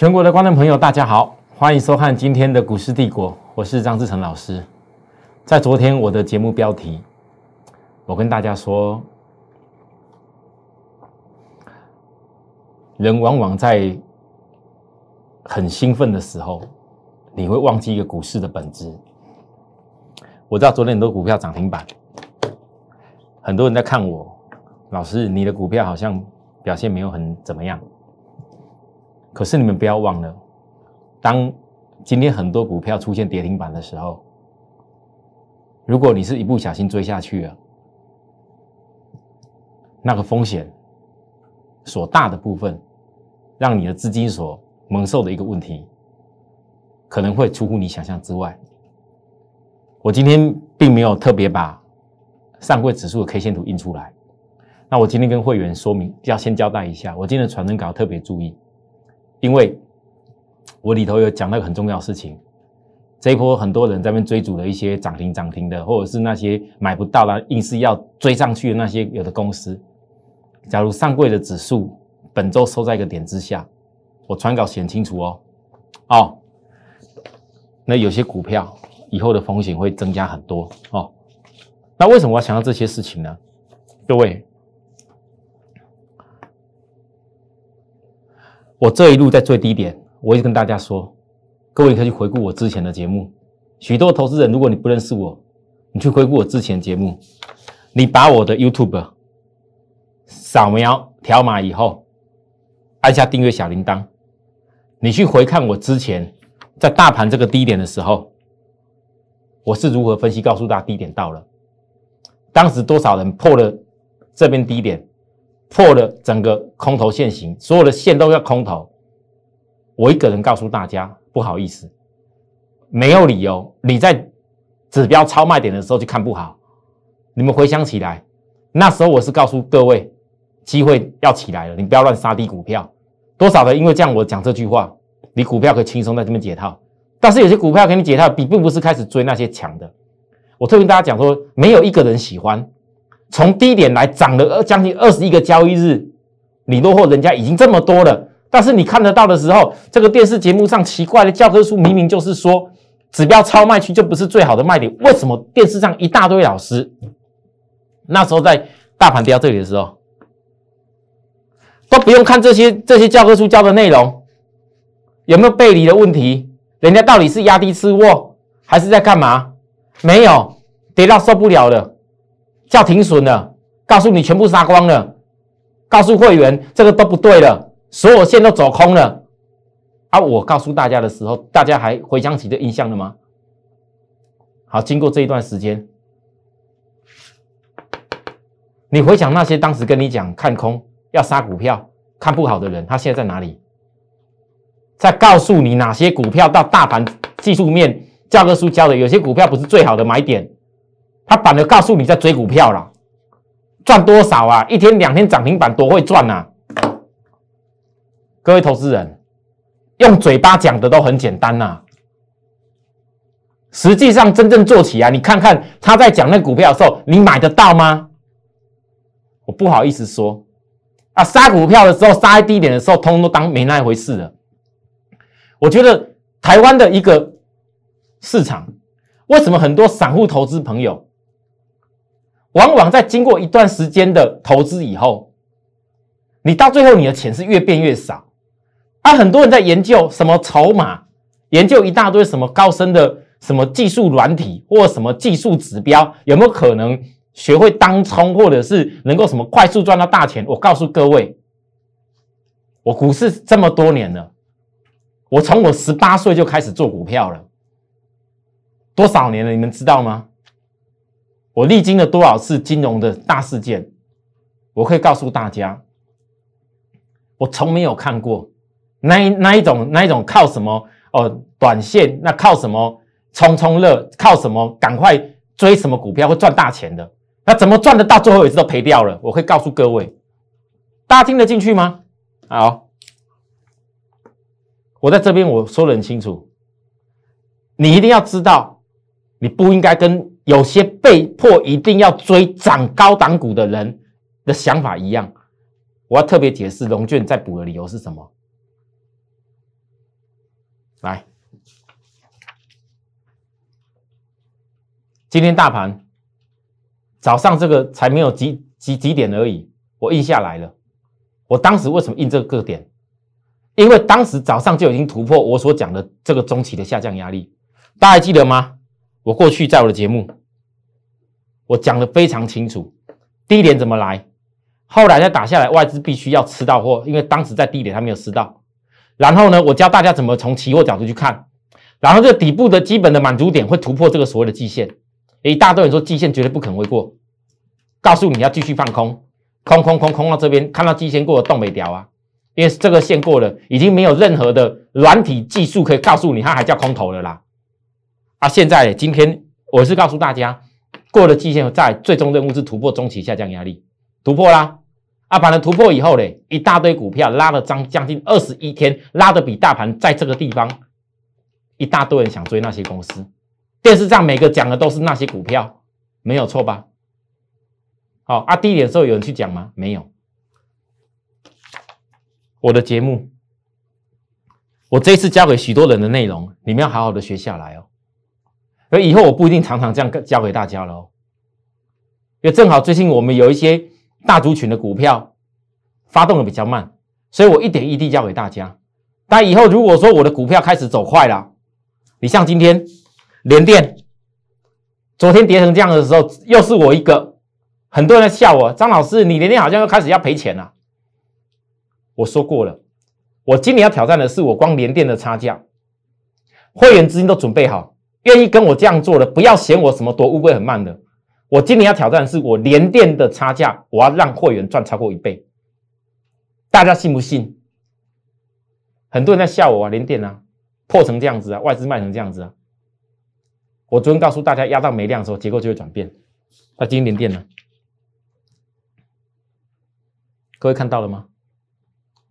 全国的观众朋友，大家好，欢迎收看今天的股市帝国，我是张志成老师。在昨天我的节目标题，我跟大家说，人往往在很兴奋的时候，你会忘记一个股市的本质。我知道昨天很多股票涨停板，很多人在看我，老师，你的股票好像表现没有很怎么样。可是你们不要忘了，当今天很多股票出现跌停板的时候，如果你是一不小心追下去了，那个风险所大的部分，让你的资金所蒙受的一个问题，可能会出乎你想象之外。我今天并没有特别把上柜指数的 K 线图印出来，那我今天跟会员说明，要先交代一下，我今天的传真稿特别注意。因为我里头有讲那个很重要的事情，这一波很多人在那边追逐的一些涨停涨停的，或者是那些买不到了硬是要追上去的那些有的公司，假如上柜的指数本周收在一个点之下，我传稿写清楚哦，哦，那有些股票以后的风险会增加很多哦。那为什么我要想到这些事情呢？各位。我这一路在最低点，我也跟大家说，各位可以去回顾我之前的节目。许多投资人，如果你不认识我，你去回顾我之前节目，你把我的 YouTube 扫描条码以后，按下订阅小铃铛，你去回看我之前在大盘这个低点的时候，我是如何分析，告诉大家低点到了，当时多少人破了这边低点。破了整个空头线型，所有的线都要空头。我一个人告诉大家，不好意思，没有理由。你在指标超卖点的时候就看不好。你们回想起来，那时候我是告诉各位，机会要起来了，你不要乱杀低股票。多少的因为这样我讲这句话，你股票可以轻松在这边解套。但是有些股票给你解套，你并不是开始追那些强的。我特别跟大家讲说，没有一个人喜欢。从低点来涨了将近二十一个交易日，你落后人家已经这么多了。但是你看得到的时候，这个电视节目上奇怪的教科书明明就是说，指标超卖区就不是最好的卖点。为什么电视上一大堆老师，那时候在大盘跌到这里的时候，都不用看这些这些教科书教的内容，有没有背离的问题？人家到底是压低吃货，还是在干嘛？没有，跌到受不了了。叫停损了，告诉你全部杀光了，告诉会员这个都不对了，所有线都走空了。啊，我告诉大家的时候，大家还回想起这印象了吗？好，经过这一段时间，你回想那些当时跟你讲看空要杀股票、看不好的人，他现在在哪里？在告诉你哪些股票到大盘技术面教科书教的，有些股票不是最好的买点。他反而告诉你在追股票了，赚多少啊？一天两天涨停板多会赚啊！各位投资人，用嘴巴讲的都很简单呐，实际上真正做起来，你看看他在讲那股票的时候，你买得到吗？我不好意思说啊，杀股票的时候，杀在低点的时候，通通都当没那回事了。我觉得台湾的一个市场，为什么很多散户投资朋友？往往在经过一段时间的投资以后，你到最后你的钱是越变越少。啊，很多人在研究什么筹码，研究一大堆什么高深的什么技术软体或什么技术指标，有没有可能学会当冲，或者是能够什么快速赚到大钱？我告诉各位，我股市这么多年了，我从我十八岁就开始做股票了，多少年了？你们知道吗？我历经了多少次金融的大事件？我可以告诉大家，我从没有看过那那一种那一种靠什么哦短线，那靠什么冲冲乐，靠什么赶快追什么股票会赚大钱的？那怎么赚的到最后一次都赔掉了？我会告诉各位，大家听得进去吗？好，我在这边我说的很清楚，你一定要知道，你不应该跟。有些被迫一定要追涨高档股的人的想法一样，我要特别解释龙卷再补的理由是什么？来，今天大盘早上这个才没有几几几点而已，我印下来了。我当时为什么印这个点？因为当时早上就已经突破我所讲的这个中期的下降压力，大家还记得吗？我过去在我的节目，我讲的非常清楚，低点怎么来，后来再打下来，外资必须要吃到货，因为当时在低点他没有吃到。然后呢，我教大家怎么从期货角度去看，然后这底部的基本的满足点会突破这个所谓的季线，一大堆人说季线绝对不可能会过，告诉你要继续放空，空空空空到这边，看到季线过了动没掉啊，因为这个线过了，已经没有任何的软体技术可以告诉你它还叫空头了啦。啊，现在今天我是告诉大家，过了季线，在最终任务是突破中期下降压力，突破啦。啊，把它突破以后嘞，一大堆股票拉了将将近二十一天，拉的比大盘在这个地方，一大堆人想追那些公司，电视上每个讲的都是那些股票，没有错吧？好，啊，低点的时候有人去讲吗？没有。我的节目，我这次教给许多人的内容，你们要好好的学下来哦。所以以后我不一定常常这样教给大家了哦，因为正好最近我们有一些。大族群的股票发动的比较慢，所以我一点一滴教给大家。但以后如果说我的股票开始走快了，你像今天联电，昨天跌成这样的时候，又是我一个，很多人在笑我，张老师，你联电好像又开始要赔钱了。我说过了，我今年要挑战的是我光联电的差价，会员资金都准备好，愿意跟我这样做的，不要嫌我什么夺乌龟很慢的。我今年要挑战的是我连电的差价，我要让会员赚超过一倍，大家信不信？很多人在笑我啊，连电啊，破成这样子啊，外资卖成这样子啊。我昨天告诉大家，压到没量的时候，结构就会转变。那今天连电呢？各位看到了吗？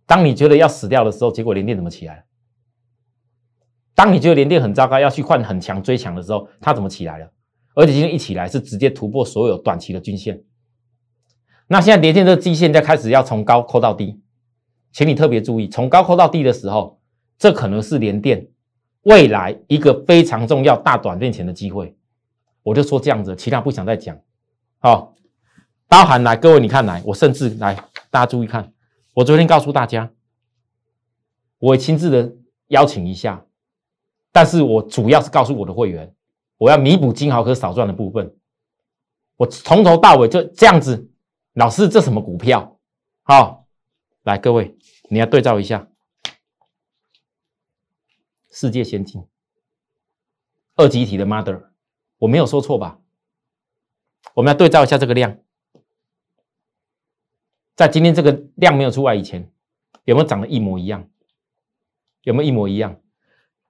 当你觉得要死掉的时候，结果连电怎么起来？当你觉得连电很糟糕，要去换很强追强的时候，它怎么起来了？而且今天一起来是直接突破所有短期的均线，那现在连线这个季线在开始要从高扣到低，请你特别注意，从高扣到低的时候，这可能是连电未来一个非常重要大短变前的机会。我就说这样子，其他不想再讲。好，包含来各位，你看来，我甚至来大家注意看，我昨天告诉大家，我亲自的邀请一下，但是我主要是告诉我的会员。我要弥补金豪科少赚的部分，我从头到尾就这样子。老师，这什么股票？好，来各位，你要对照一下，世界先进二级体的 Mother，我没有说错吧？我们要对照一下这个量，在今天这个量没有出来以前，有没有长得一模一样？有没有一模一样？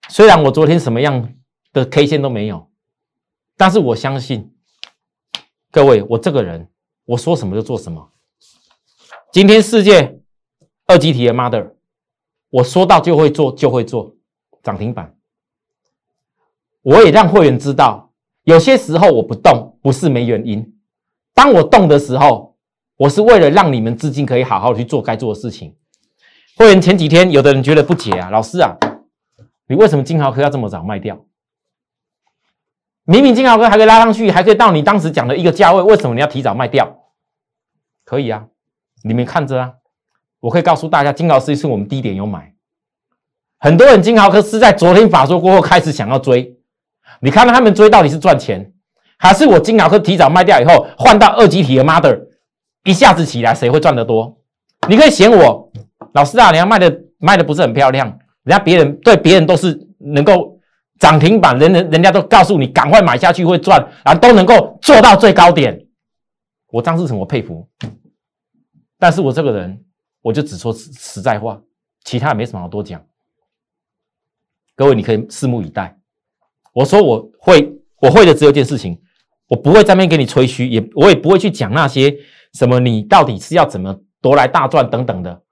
虽然我昨天什么样的 K 线都没有。但是我相信各位，我这个人我说什么就做什么。今天世界二级体的 mother，我说到就会做，就会做涨停板。我也让会员知道，有些时候我不动不是没原因。当我动的时候，我是为了让你们资金可以好好去做该做的事情。会员前几天有的人觉得不解啊，老师啊，你为什么金豪科要这么早卖掉？明明金豪科还可以拉上去，还可以到你当时讲的一个价位，为什么你要提早卖掉？可以啊，你们看着啊，我可以告诉大家，金豪斯是我们低点有买，很多人金豪科是在昨天法说过后开始想要追，你看到他们追到底是赚钱，还是我金豪科提早卖掉以后换到二级体的 mother 一下子起来，谁会赚得多？你可以嫌我老师啊，你要卖的卖的不是很漂亮，人家别人对别人都是能够。涨停板，人人人家都告诉你赶快买下去会赚，啊都能够做到最高点。我张志成，我佩服。但是我这个人，我就只说实实在话，其他也没什么好多讲。各位，你可以拭目以待。我说我会，我会的只有一件事情，我不会在那边给你吹嘘，也我也不会去讲那些什么你到底是要怎么夺来大赚等等的。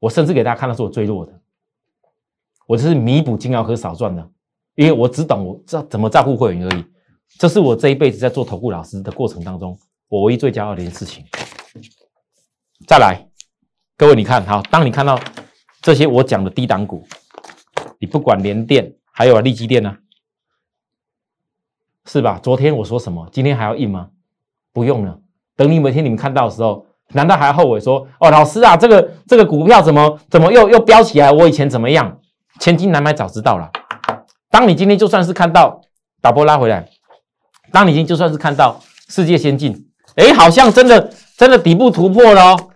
我甚至给大家看的是我最弱的。我只是弥补金豪科少赚的，因为我只懂我这怎么照顾会员而已。这是我这一辈子在做投顾老师的过程当中，我唯一最骄傲的一件事情。再来，各位你看，好，当你看到这些我讲的低档股，你不管联电，还有啊利基电呢、是吧？昨天我说什么？今天还要印吗？不用了。等你每天你们看到的时候，难道还后悔说哦，老师啊，这个这个股票怎么怎么又又飙起来？我以前怎么样？千金难买早知道了。当你今天就算是看到导播拉回来，当你今天就算是看到世界先进，哎，好像真的真的底部突破了哦，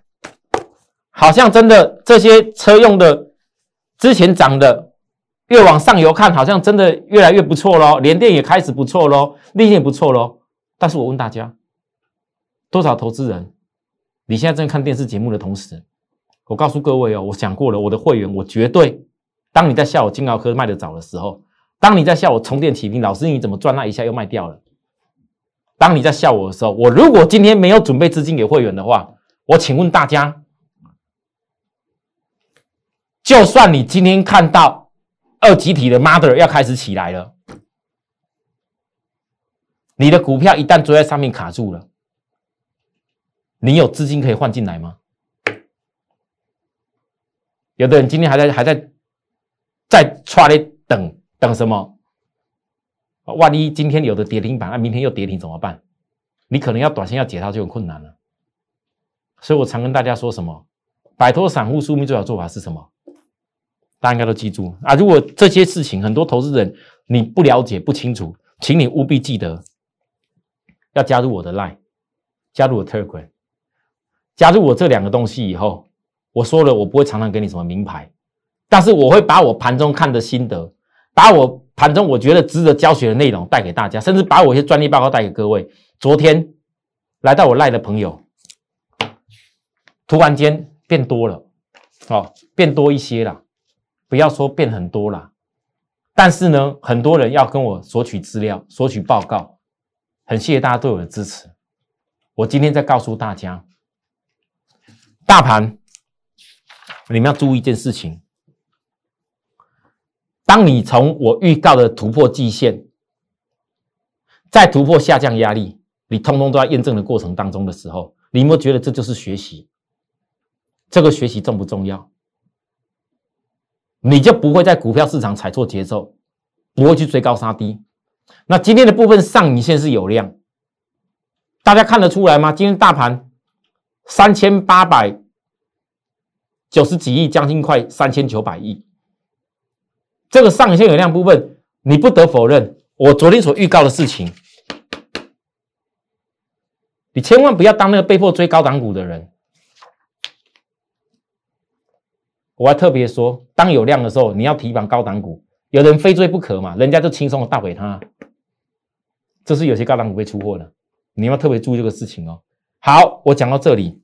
好像真的这些车用的之前涨的。越往上游看，好像真的越来越不错喽，联电也开始不错喽，利电也不错喽。但是我问大家，多少投资人，你现在正看电视节目的同时，我告诉各位哦，我讲过了，我的会员我绝对，当你在笑我金鳌科卖的早的时候，当你在笑我充电起兵，老师你怎么赚那一下又卖掉了？当你在笑我的时候，我如果今天没有准备资金给会员的话，我请问大家，就算你今天看到。二集体的 mother 要开始起来了，你的股票一旦追在上面卡住了，你有资金可以换进来吗？有的人今天还在还在在抓咧等等什么？万一今天有的跌停板，那明天又跌停怎么办？你可能要短线要解套就很困难了。所以我常跟大家说什么？摆脱散户宿命最好做法是什么？大家应该都记住啊！如果这些事情很多投资人你不了解不清楚，请你务必记得要加入我的 Line，加入我 Telegram，加入我这两个东西以后，我说了我不会常常给你什么名牌，但是我会把我盘中看的心得，把我盘中我觉得值得教学的内容带给大家，甚至把我一些专利报告带给各位。昨天来到我 Line 的朋友，突然间变多了，哦，变多一些了。不要说变很多啦，但是呢，很多人要跟我索取资料、索取报告，很谢谢大家对我的支持。我今天再告诉大家，大盘你们要注意一件事情：当你从我预告的突破季线，再突破下降压力，你通通都在验证的过程当中的时候，你有没有觉得这就是学习？这个学习重不重要？你就不会在股票市场踩错节奏，不会去追高杀低。那今天的部分上影线是有量，大家看得出来吗？今天大盘三千八百九十几亿，将近快三千九百亿。这个上限有量部分，你不得否认，我昨天所预告的事情，你千万不要当那个被迫追高档股的人。我还特别说，当有量的时候，你要提防高档股，有人非追不可嘛，人家就轻松的倒给他。这是有些高档股被出货的，你要特别注意这个事情哦。好，我讲到这里，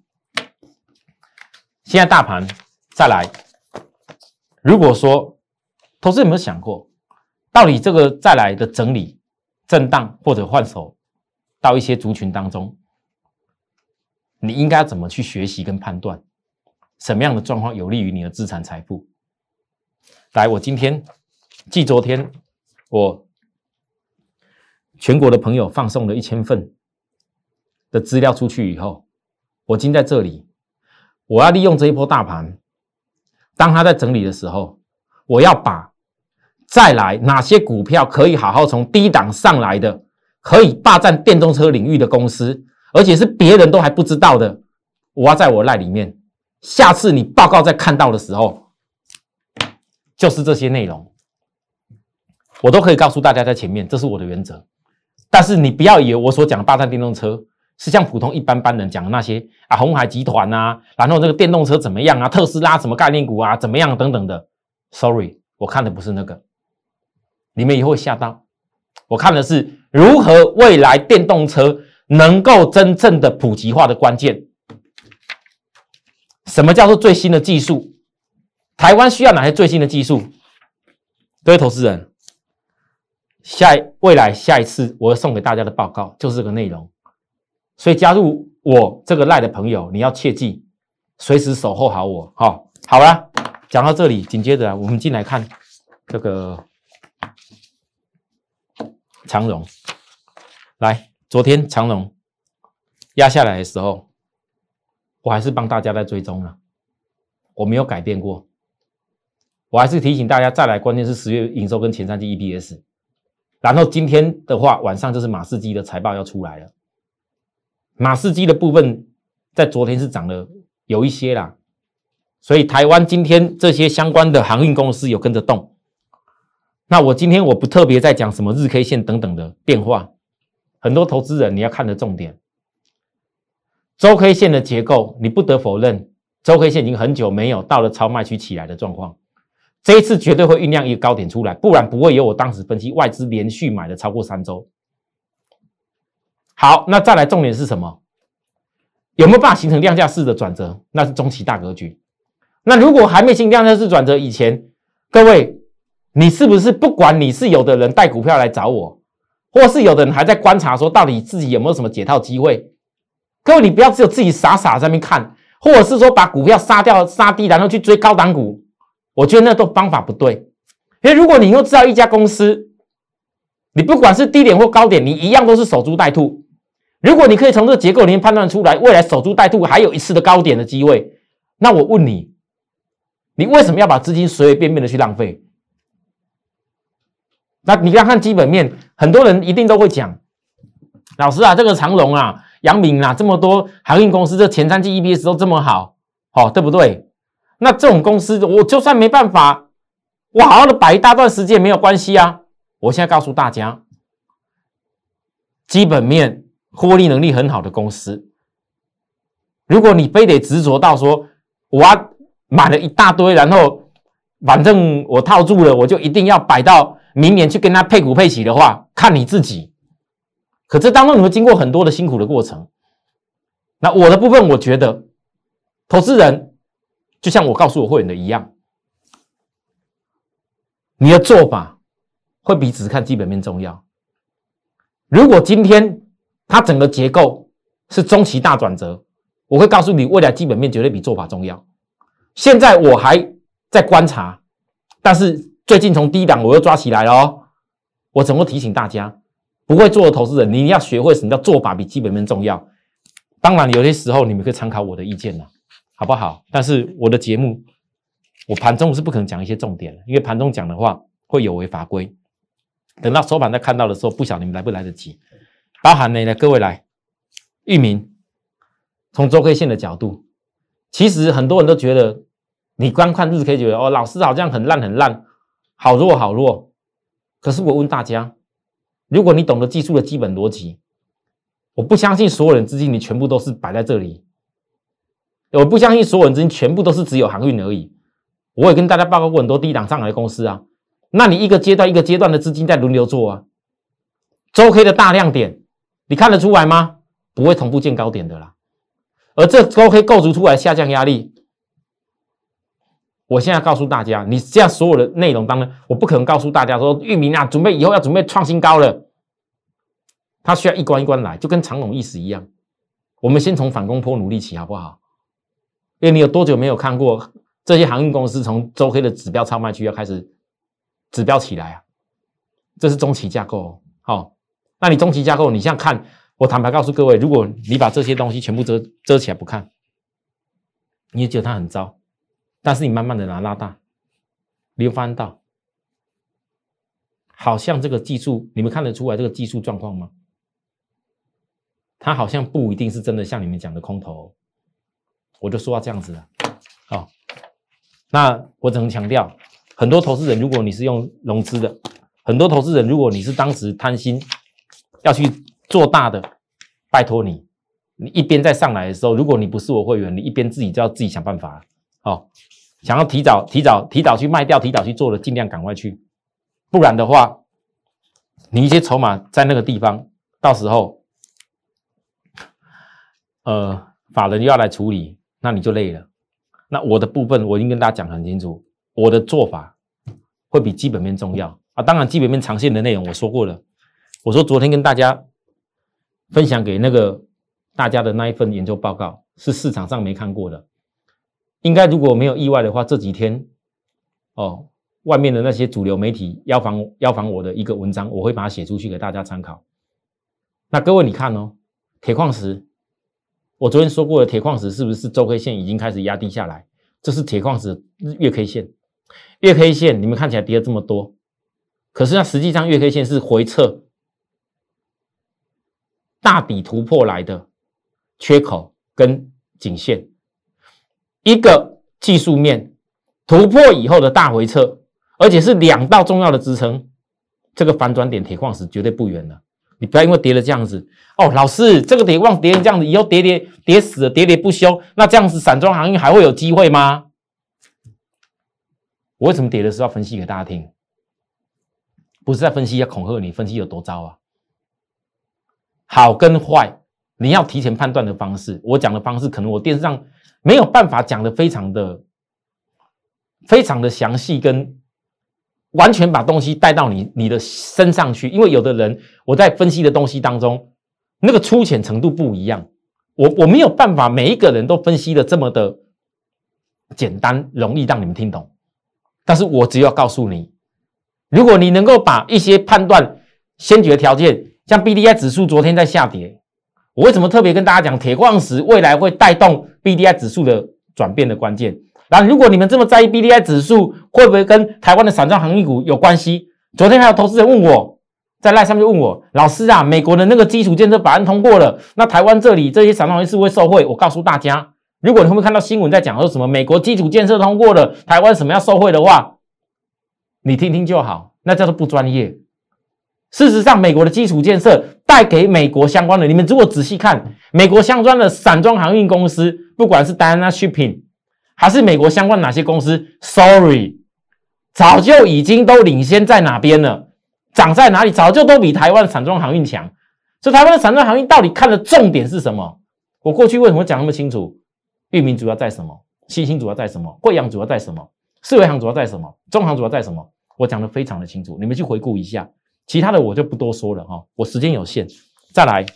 现在大盘再来，如果说投资有没有想过，到底这个再来的整理、震荡或者换手到一些族群当中，你应该怎么去学习跟判断？什么样的状况有利于你的资产财富？来，我今天继昨天我全国的朋友放送了一千份的资料出去以后，我今在这里，我要利用这一波大盘，当它在整理的时候，我要把再来哪些股票可以好好从低档上来的，可以霸占电动车领域的公司，而且是别人都还不知道的，我要在我赖里面。下次你报告再看到的时候，就是这些内容，我都可以告诉大家在前面，这是我的原则。但是你不要以为我所讲的霸占电动车是像普通一般般人讲的那些啊，红海集团啊，然后这个电动车怎么样啊，特斯拉什么概念股啊，怎么样等等的。Sorry，我看的不是那个，你们以后会吓到。我看的是如何未来电动车能够真正的普及化的关键。什么叫做最新的技术？台湾需要哪些最新的技术？各位投资人，下未来下一次我要送给大家的报告就是这个内容。所以加入我这个赖的朋友，你要切记，随时守候好我。好，好了，讲到这里，紧接着我们进来看这个长荣。来，昨天长荣压下来的时候。我还是帮大家在追踪了，我没有改变过。我还是提醒大家，再来关键是十月营收跟前三季 EPS。然后今天的话，晚上就是马士基的财报要出来了。马士基的部分在昨天是涨了有一些啦，所以台湾今天这些相关的航运公司有跟着动。那我今天我不特别在讲什么日 K 线等等的变化，很多投资人你要看的重点，周 K 线的结构，你不得否认，周 K 线已经很久没有到了超卖区起来的状况。这一次绝对会酝酿一个高点出来，不然不会有我当时分析外资连续买了超过三周。好，那再来重点是什么？有没有办法形成量价式的转折？那是中期大格局。那如果还没形成量价式转折以前，各位，你是不是不管你是有的人带股票来找我，或是有的人还在观察说到底自己有没有什么解套机会？各位，你不要只有自己傻傻在那边看，或者是说把股票杀掉杀低，然后去追高档股。我觉得那都方法不对，因为如果你又知道一家公司，你不管是低点或高点，你一样都是守株待兔。如果你可以从这个结构里面判断出来，未来守株待兔还有一次的高点的机会，那我问你，你为什么要把资金随随便便的去浪费？那你要看基本面，很多人一定都会讲，老师啊，这个长隆啊、杨明啊，这么多航运公司，这前三季 EPS 都这么好，好对不对？那这种公司，我就算没办法，我好好的摆一大段时间没有关系啊。我现在告诉大家，基本面、获利能力很好的公司，如果你非得执着到说，我买了一大堆，然后反正我套住了，我就一定要摆到明年去跟他配股配息的话，看你自己。可这当中你会经过很多的辛苦的过程。那我的部分，我觉得投资人。就像我告诉我会员的一样，你的做法会比只看基本面重要。如果今天它整个结构是中期大转折，我会告诉你未来基本面绝对比做法重要。现在我还在观察，但是最近从低档我又抓起来了哦。我怎么提醒大家，不会做的投资人，你要学会什么叫做法比基本面重要。当然，有些时候你们可以参考我的意见了。好不好？但是我的节目，我盘中是不可能讲一些重点的，因为盘中讲的话会有违法规。等到收盘再看到的时候，不晓得你们来不来得及。包含呢，各位来，域名，从周 K 线的角度，其实很多人都觉得，你光看日 K 觉得哦，老师好像很烂很烂，好弱好弱。可是我问大家，如果你懂得技术的基本逻辑，我不相信所有人资金你全部都是摆在这里。我不相信所有人资金全部都是只有航运而已。我也跟大家报告过很多低档上海的公司啊。那你一个阶段一个阶段的资金在轮流做啊。周 K 的大量点，你看得出来吗？不会同步见高点的啦。而这周 K 构筑出来下降压力，我现在告诉大家，你这样所有的内容当中，我不可能告诉大家说，域名啊，准备以后要准备创新高了。它需要一关一关来，就跟长龙意思一样。我们先从反攻坡努力起，好不好？因为你有多久没有看过这些航运公司从周黑的指标超卖区要开始指标起来啊？这是中期架构，好，那你中期架构，你像看，我坦白告诉各位，如果你把这些东西全部遮遮起来不看，你也觉得它很糟，但是你慢慢的拿拉大，你会发现到，好像这个技术，你们看得出来这个技术状况吗？它好像不一定是真的像你们讲的空头。我就说到这样子了，好，那我只能强调，很多投资人，如果你是用融资的，很多投资人，如果你是当时贪心要去做大的，拜托你，你一边在上来的时候，如果你不是我会员，你一边自己就要自己想办法，好，想要提早、提早、提早去卖掉、提早去做的，尽量赶快去，不然的话，你一些筹码在那个地方，到时候，呃，法人又要来处理。那你就累了。那我的部分我已经跟大家讲很清楚，我的做法会比基本面重要啊。当然，基本面长线的内容我说过了。我说昨天跟大家分享给那个大家的那一份研究报告是市场上没看过的。应该如果没有意外的话，这几天哦，外面的那些主流媒体邀访邀访我的一个文章，我会把它写出去给大家参考。那各位你看哦，铁矿石。我昨天说过的铁矿石是不是周 K 线已经开始压低下来？这是铁矿石月 K 线，月 K 线你们看起来跌了这么多，可是它实际上月 K 线是回撤大底突破来的缺口跟颈线，一个技术面突破以后的大回撤，而且是两道重要的支撑，这个反转点铁矿石绝对不远了。你不要因为跌了这样子哦，老师，这个铁矿跌成这样子，以后跌跌跌死了，喋喋不休，那这样子散装航运还会有机会吗？我为什么跌的时候要分析给大家听？不是在分析要恐吓你，分析有多糟啊？好跟坏，你要提前判断的方式，我讲的方式可能我电视上没有办法讲的非常的、非常的详细，跟完全把东西带到你你的身上去。因为有的人我在分析的东西当中，那个粗浅程度不一样，我我没有办法每一个人都分析的这么的简单容易让你们听懂。但是我只要告诉你，如果你能够把一些判断先决条件，像 B D I 指数昨天在下跌，我为什么特别跟大家讲铁矿石未来会带动 B D I 指数的转变的关键？然后，如果你们这么在意 B D I 指数会不会跟台湾的散装航运股有关系？昨天还有投资人问我在赖上面问我，老师啊，美国的那个基础建设法案通过了，那台湾这里这些散装航运是不会受惠？我告诉大家。如果你会不会看到新闻在讲说什么美国基础建设通过了，台湾什么要受贿的话，你听听就好，那叫做不专业。事实上，美国的基础建设带给美国相关的，你们如果仔细看，美国相关的散装航运公司，不管是 Diana Shipping 还是美国相关哪些公司，Sorry，早就已经都领先在哪边了，涨在哪里，早就都比台湾的散装航运强。所以台湾的散装航运到底看的重点是什么？我过去为什么讲那么清楚？域名主要在什么？新兴主要在什么？贵阳主要在什么？四维行主要在什么？中行主要在什么？我讲的非常的清楚，你们去回顾一下，其他的我就不多说了哈。我时间有限，再来，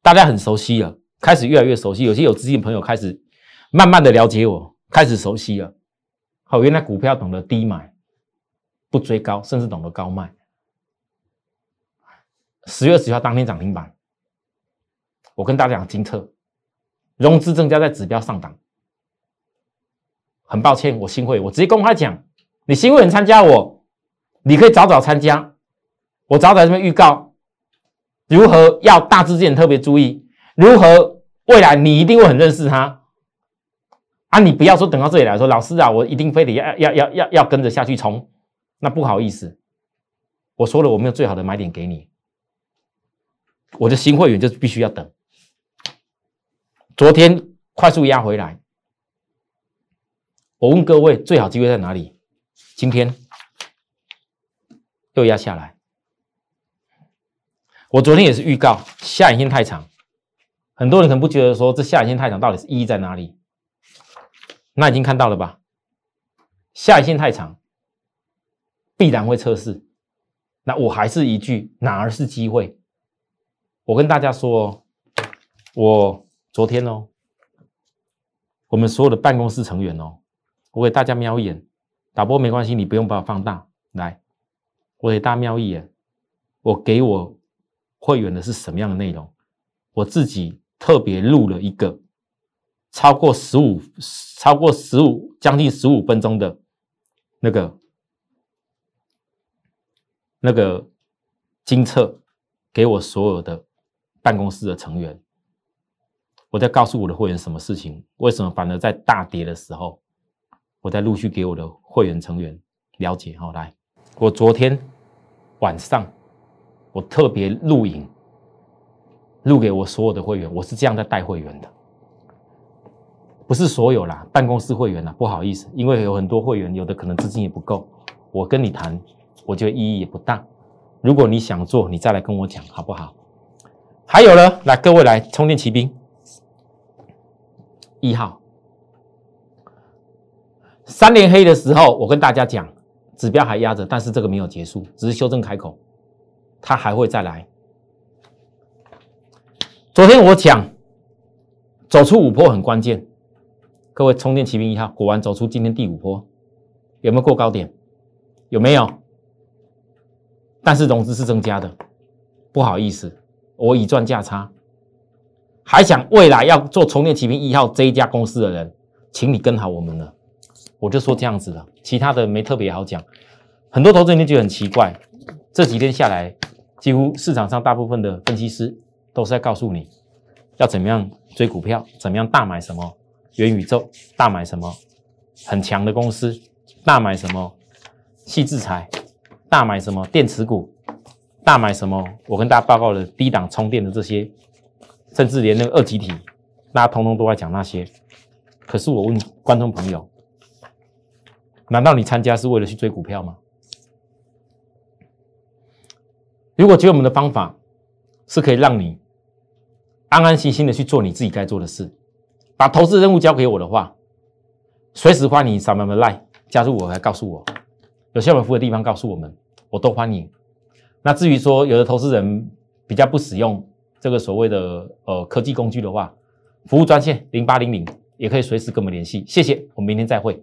大家很熟悉了，开始越来越熟悉，有些有资金朋友开始慢慢的了解我，开始熟悉了。好，原来股票懂得低买，不追高，甚至懂得高卖。十月十号当天涨停板，我跟大家讲金策。融资增加在指标上档，很抱歉，我新会我直接公开讲，你新会员参加我，你可以早早参加，我早早这边预告，如何要大资金特别注意，如何未来你一定会很认识他，啊，你不要说等到这里来说，老师啊，我一定非得要要要要要跟着下去冲，那不好意思，我说了我没有最好的买点给你，我的新会员就必须要等。昨天快速压回来，我问各位最好机会在哪里？今天又压下来。我昨天也是预告下影线太长，很多人可能不觉得说这下影线太长到底是意义在哪里？那已经看到了吧？下影线太长，必然会测试。那我还是一句，哪儿是机会？我跟大家说，我。昨天哦，我们所有的办公室成员哦，我给大家瞄一眼，打波没关系，你不用把我放大。来，我给大家瞄一眼，我给我会员的是什么样的内容？我自己特别录了一个超过十五、超过十五、将近十五分钟的那个那个精测，给我所有的办公室的成员。我在告诉我的会员什么事情？为什么反而在大跌的时候，我在陆续给我的会员成员了解？好，来，我昨天晚上我特别录影，录给我所有的会员。我是这样在带会员的，不是所有啦，办公室会员啦，不好意思，因为有很多会员，有的可能资金也不够，我跟你谈，我觉得意义也不大。如果你想做，你再来跟我讲，好不好？还有呢，来，各位来充电骑兵。一号三连黑的时候，我跟大家讲，指标还压着，但是这个没有结束，只是修正开口，它还会再来。昨天我讲走出五波很关键，各位充电骑兵一号果然走出今天第五波，有没有过高点？有没有？但是融资是增加的，不好意思，我已赚价差。还想未来要做充电骑兵一号这一家公司的人，请你跟好我们了。我就说这样子了，其他的没特别好讲。很多投资人就觉得很奇怪，这几天下来，几乎市场上大部分的分析师都是在告诉你，要怎么样追股票，怎么样大买什么元宇宙，大买什么很强的公司，大买什么细制材，大买什么电池股，大买什么。我跟大家报告的低档充电的这些，甚至连那个二极体，大家通通都在讲那些。可是我问观众朋友，难道你参加是为了去追股票吗？如果觉得我们的方法是可以让你安安心心的去做你自己该做的事，把投资任务交给我的话，随时欢迎扫描我们的 line 加入我，来告诉我有需要服务的地方告诉我们，我都欢迎。那至于说有的投资人比较不使用这个所谓的呃科技工具的话，服务专线零八零零也可以随时跟我们联系。谢谢，我们明天再会。